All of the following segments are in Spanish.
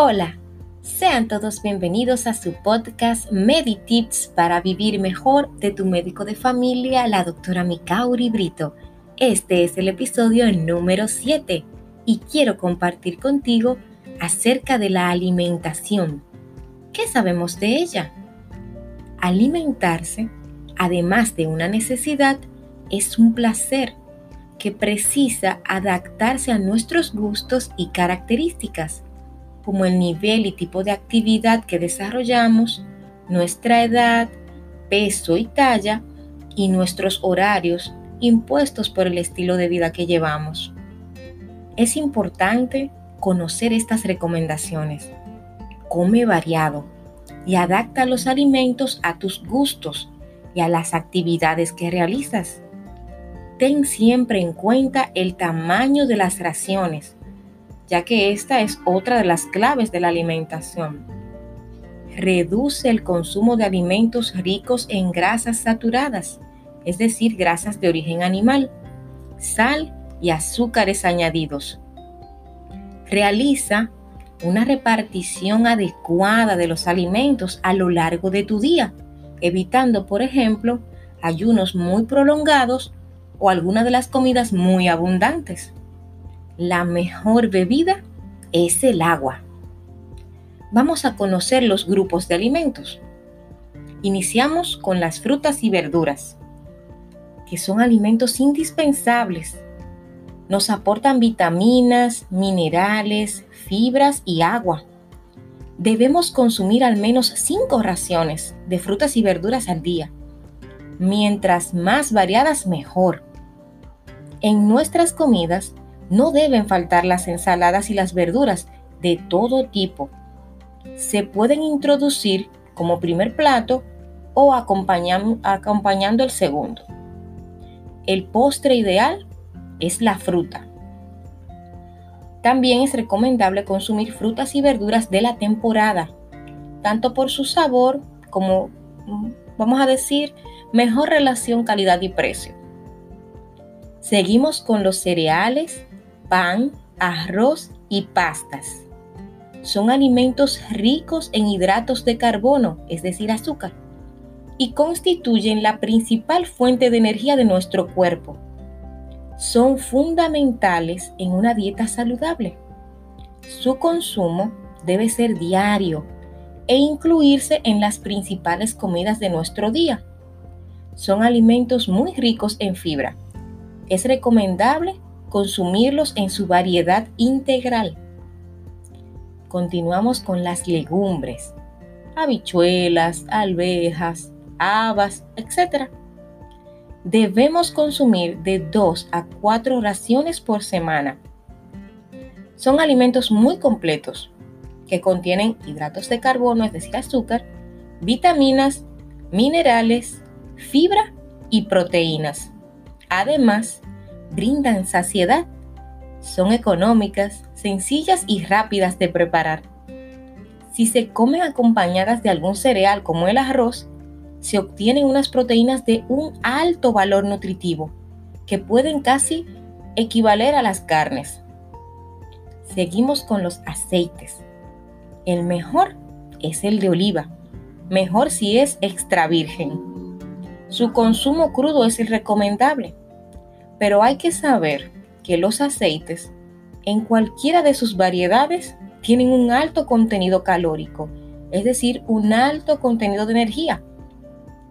Hola, sean todos bienvenidos a su podcast MediTips para vivir mejor de tu médico de familia, la doctora Mikauri Brito. Este es el episodio número 7 y quiero compartir contigo acerca de la alimentación. ¿Qué sabemos de ella? Alimentarse, además de una necesidad, es un placer que precisa adaptarse a nuestros gustos y características como el nivel y tipo de actividad que desarrollamos, nuestra edad, peso y talla y nuestros horarios impuestos por el estilo de vida que llevamos. Es importante conocer estas recomendaciones. Come variado y adapta los alimentos a tus gustos y a las actividades que realizas. Ten siempre en cuenta el tamaño de las raciones ya que esta es otra de las claves de la alimentación. Reduce el consumo de alimentos ricos en grasas saturadas, es decir, grasas de origen animal, sal y azúcares añadidos. Realiza una repartición adecuada de los alimentos a lo largo de tu día, evitando, por ejemplo, ayunos muy prolongados o alguna de las comidas muy abundantes la mejor bebida es el agua. Vamos a conocer los grupos de alimentos. Iniciamos con las frutas y verduras, que son alimentos indispensables. Nos aportan vitaminas, minerales, fibras y agua. Debemos consumir al menos 5 raciones de frutas y verduras al día. Mientras más variadas, mejor. En nuestras comidas no deben faltar las ensaladas y las verduras de todo tipo. Se pueden introducir como primer plato o acompañando el segundo. El postre ideal es la fruta. También es recomendable consumir frutas y verduras de la temporada, tanto por su sabor como, vamos a decir, mejor relación calidad y precio. Seguimos con los cereales, pan, arroz y pastas. Son alimentos ricos en hidratos de carbono, es decir, azúcar, y constituyen la principal fuente de energía de nuestro cuerpo. Son fundamentales en una dieta saludable. Su consumo debe ser diario e incluirse en las principales comidas de nuestro día. Son alimentos muy ricos en fibra. Es recomendable consumirlos en su variedad integral. Continuamos con las legumbres, habichuelas, alvejas, habas, etc. Debemos consumir de 2 a 4 raciones por semana. Son alimentos muy completos que contienen hidratos de carbono, es decir, azúcar, vitaminas, minerales, fibra y proteínas. Además, brindan saciedad. Son económicas, sencillas y rápidas de preparar. Si se comen acompañadas de algún cereal como el arroz, se obtienen unas proteínas de un alto valor nutritivo, que pueden casi equivaler a las carnes. Seguimos con los aceites. El mejor es el de oliva, mejor si es extra virgen. Su consumo crudo es irrecomendable pero hay que saber que los aceites, en cualquiera de sus variedades, tienen un alto contenido calórico, es decir, un alto contenido de energía.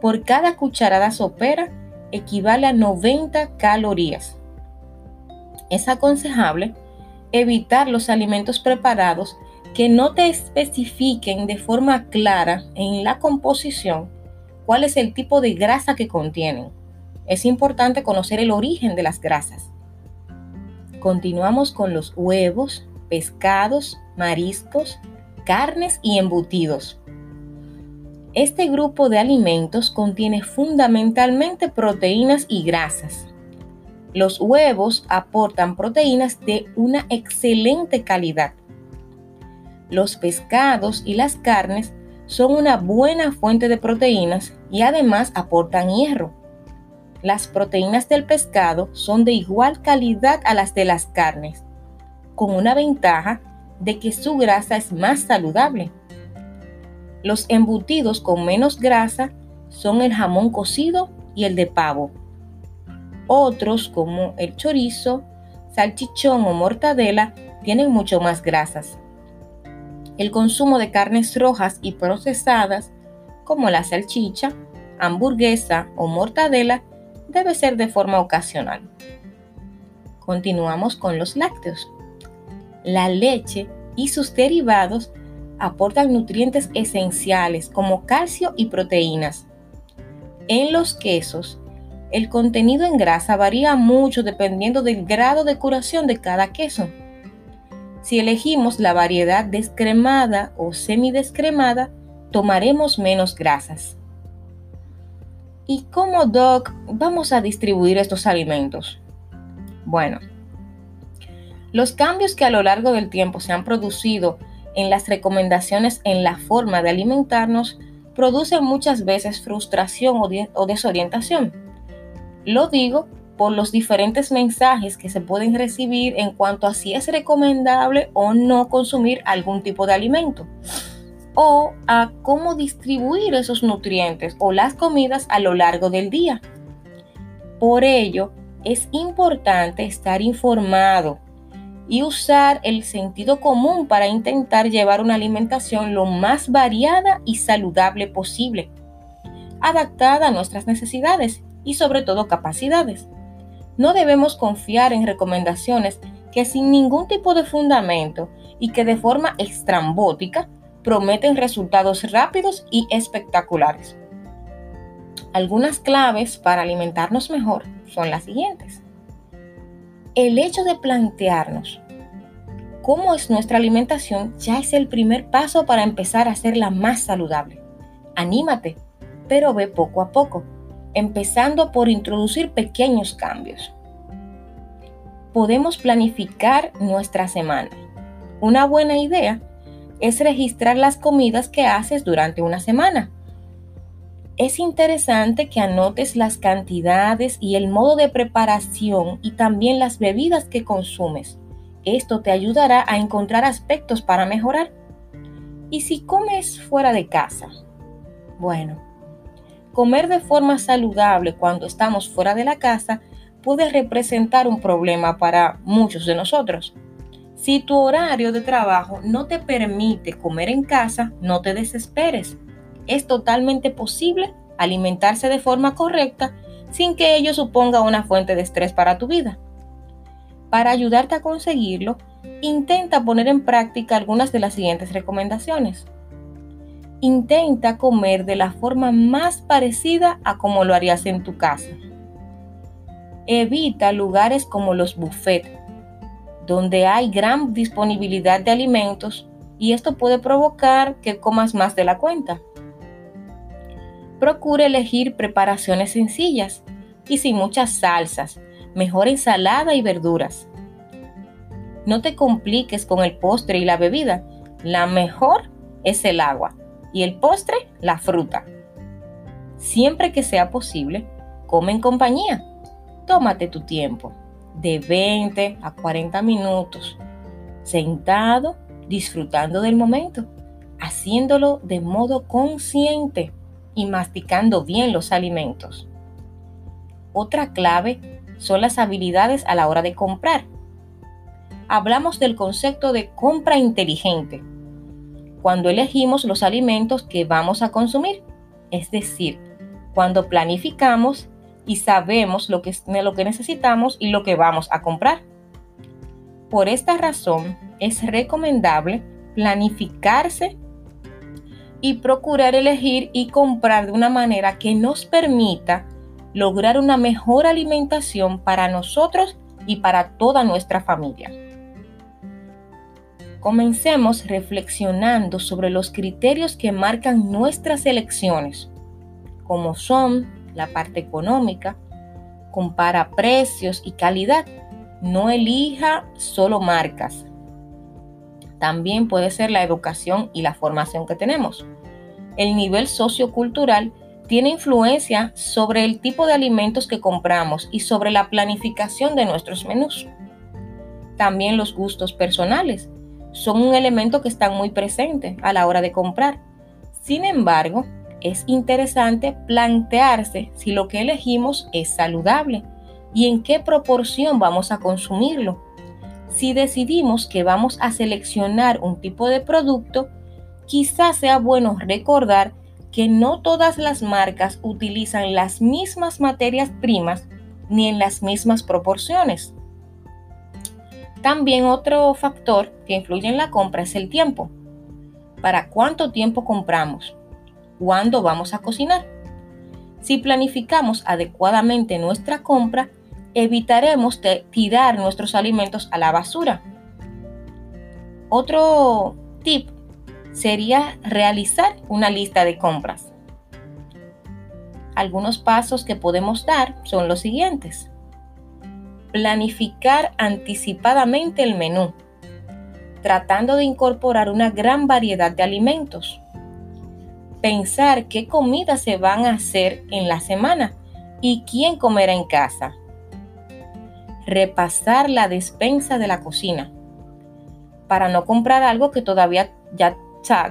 Por cada cucharada sopera equivale a 90 calorías. Es aconsejable evitar los alimentos preparados que no te especifiquen de forma clara en la composición cuál es el tipo de grasa que contienen es importante conocer el origen de las grasas. Continuamos con los huevos, pescados, mariscos, carnes y embutidos. Este grupo de alimentos contiene fundamentalmente proteínas y grasas. Los huevos aportan proteínas de una excelente calidad. Los pescados y las carnes son una buena fuente de proteínas y además aportan hierro las proteínas del pescado son de igual calidad a las de las carnes, con una ventaja de que su grasa es más saludable. Los embutidos con menos grasa son el jamón cocido y el de pavo. Otros, como el chorizo, salchichón o mortadela, tienen mucho más grasas. El consumo de carnes rojas y procesadas, como la salchicha, hamburguesa o mortadela, debe ser de forma ocasional. Continuamos con los lácteos. La leche y sus derivados aportan nutrientes esenciales como calcio y proteínas. En los quesos, el contenido en grasa varía mucho dependiendo del grado de curación de cada queso. Si elegimos la variedad descremada o semidescremada, tomaremos menos grasas. ¿Y cómo, Doc, vamos a distribuir estos alimentos? Bueno, los cambios que a lo largo del tiempo se han producido en las recomendaciones en la forma de alimentarnos producen muchas veces frustración o, desorientación. Lo digo por los diferentes mensajes que se pueden recibir en cuanto a si es recomendable o no consumir algún tipo de alimento o a cómo distribuir esos nutrientes o las comidas a lo largo del día. Por ello, es importante estar informado y usar el sentido común para intentar llevar una alimentación lo más variada y saludable posible, adaptada a nuestras necesidades y sobre todo capacidades. No debemos confiar en recomendaciones que sin ningún tipo de fundamento y que de forma estrambótica prometen resultados rápidos y espectaculares. Algunas claves para alimentarnos mejor son las siguientes el hecho de plantearnos cómo es nuestra alimentación ya es el primer paso para empezar a hacerla más saludable. Anímate, pero ve poco a poco, empezando por introducir pequeños cambios. Podemos planificar nuestra semana. Una buena idea es registrar las comidas que haces durante una semana es interesante que anotes las cantidades y el modo de preparación y también las bebidas que consumes. Esto te ayudará a encontrar aspectos para mejorar. ¿Y si comes fuera de casa? Bueno, comer de forma saludable cuando estamos fuera de la casa puede representar un problema para muchos de nosotros. Si tu horario de trabajo no te permite comer en casa, no te desesperes es totalmente posible alimentarse de forma correcta sin que ello suponga una fuente de estrés para tu vida. Para ayudarte a conseguirlo, intenta poner en práctica algunas de las siguientes recomendaciones. Intenta comer de la forma más parecida a como lo harías en tu casa. Evita lugares como los buffets, donde hay gran disponibilidad de alimentos y esto puede provocar que comas más de la cuenta. Procure elegir preparaciones sencillas y sin muchas salsas, mejor ensalada y verduras. No te compliques con el postre y la bebida. La mejor es el agua y el postre la fruta. Siempre que sea posible, come en compañía. Tómate tu tiempo, de 20 a 40 minutos, sentado, disfrutando del momento, haciéndolo de modo consciente y masticando bien los alimentos. Otra clave son las habilidades a la hora de comprar. Hablamos del concepto de compra inteligente, cuando elegimos los alimentos que vamos a consumir, es decir, cuando planificamos y sabemos lo que, lo que necesitamos y lo que vamos a comprar. Por esta razón, es recomendable planificarse y procurar elegir y comprar de una manera que nos permita lograr una mejor alimentación para nosotros y para toda nuestra familia. Comencemos reflexionando sobre los criterios que marcan nuestras elecciones, como son la parte económica, compara precios y calidad, no elija solo marcas, también puede ser la educación y la formación que tenemos. El nivel sociocultural tiene influencia sobre el tipo de alimentos que compramos y sobre la planificación de nuestros menús. También los gustos personales. son un elemento que están muy presente a la hora de comprar. Sin embargo, es interesante plantearse si lo que elegimos es saludable y en qué proporción vamos a consumirlo. Si decidimos que vamos a seleccionar un tipo de producto, quizás sea bueno recordar que no todas las marcas utilizan las mismas materias primas ni en las mismas proporciones. También otro factor que influye en la compra es el tiempo. ¿Para cuánto tiempo compramos? ¿Cuándo vamos a cocinar? Si planificamos adecuadamente nuestra compra, evitaremos tirar nuestros alimentos a la basura. Otro tip sería realizar una lista de compras. Algunos pasos que podemos dar son los siguientes planificar anticipadamente el menú, tratando de incorporar una gran variedad de alimentos. Pensar qué comidas se van a hacer en la semana y quién comerá en casa. Repasar la despensa de la cocina para no comprar algo que todavía ya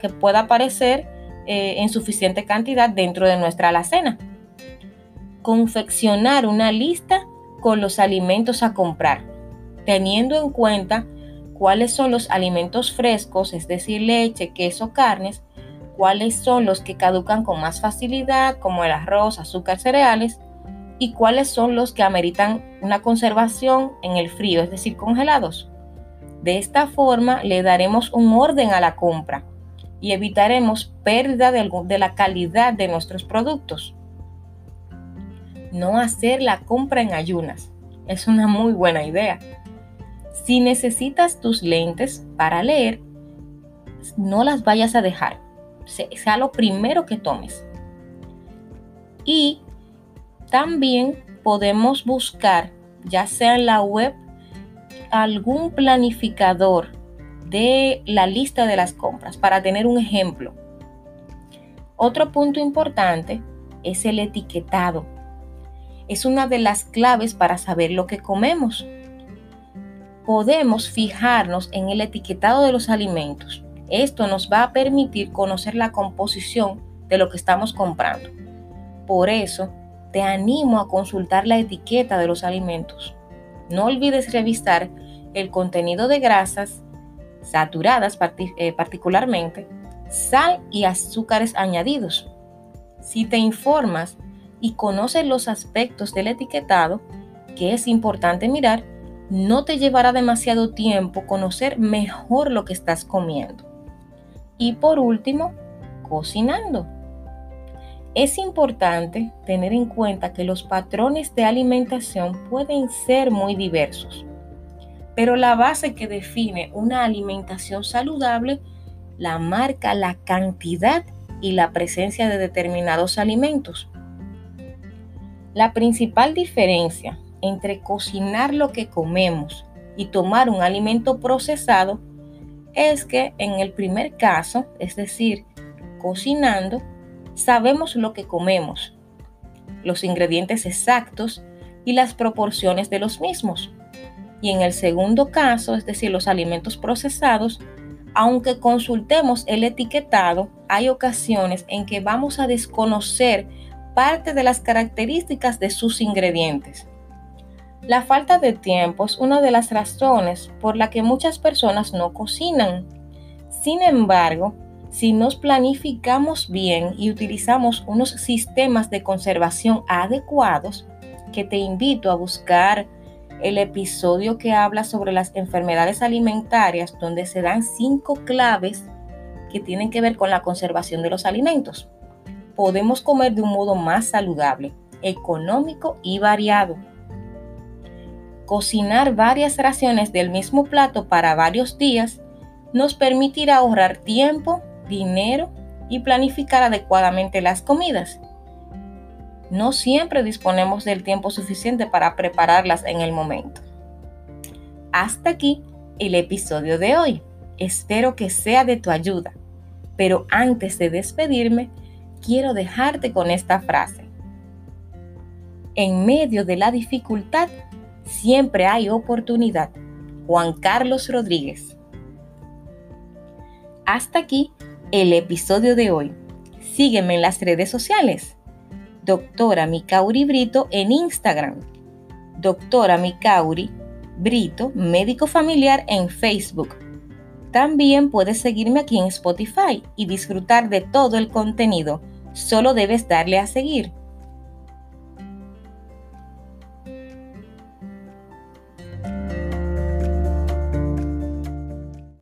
que pueda aparecer eh, en suficiente cantidad dentro de nuestra alacena. Confeccionar una lista con los alimentos a comprar, teniendo en cuenta cuáles son los alimentos frescos, es decir, leche, queso, carnes, cuáles son los que caducan con más facilidad, como el arroz, azúcar, cereales, y cuáles son los que ameritan una conservación en el frío, es decir, congelados. De esta forma le daremos un orden a la compra y evitaremos pérdida de, de la calidad de nuestros productos no hacer la compra en ayunas. Es una muy buena idea. Si necesitas tus lentes para leer, no las vayas a dejar. Sea lo primero que tomes. Y también podemos buscar, ya sea en la web, algún planificador de la lista de las compras para tener un ejemplo. Otro punto importante es el etiquetado es una de las claves para saber lo que comemos. Podemos fijarnos en el etiquetado de los alimentos. Esto nos va a permitir conocer la composición de lo que estamos comprando. Por eso, te animo a consultar la etiqueta de los alimentos. No olvides revisar el contenido de grasas saturadas eh, particularmente, sal y azúcares añadidos. Si te informas y conoces los aspectos del etiquetado que es importante mirar, no te llevará demasiado tiempo conocer mejor lo que estás comiendo. Y por último, cocinando. Es importante tener en cuenta que los patrones de alimentación pueden ser muy diversos, pero la base que define una alimentación saludable la marca la cantidad y la presencia de determinados alimentos. La principal diferencia entre cocinar lo que comemos y tomar un alimento procesado es que en el primer caso, es decir, cocinando, sabemos lo que comemos, los ingredientes exactos y las proporciones de los mismos. Y en el segundo caso, es decir, los alimentos procesados, aunque consultemos el etiquetado, hay ocasiones en que vamos a desconocer parte de las características de sus ingredientes. La falta de tiempo es una de las razones por la que muchas personas no cocinan. Sin embargo, si nos planificamos bien y utilizamos unos sistemas de conservación adecuados, que te invito a buscar el episodio que habla sobre las enfermedades alimentarias, donde se dan cinco claves que tienen que ver con la conservación de los alimentos podemos comer de un modo más saludable, económico y variado. Cocinar varias raciones del mismo plato para varios días nos permitirá ahorrar tiempo, dinero y planificar adecuadamente las comidas. No siempre disponemos del tiempo suficiente para prepararlas en el momento. Hasta aquí el episodio de hoy. Espero que sea de tu ayuda. Pero antes de despedirme, quiero dejarte con esta frase. En medio de la dificultad, siempre hay oportunidad. Juan Carlos Rodríguez. Hasta aquí el episodio de hoy. Sígueme en las redes sociales. Doctora Micauri Brito en Instagram. Doctora Micauri Brito, médico familiar en Facebook. También puedes seguirme aquí en Spotify y disfrutar de todo el contenido. Solo debes darle a seguir.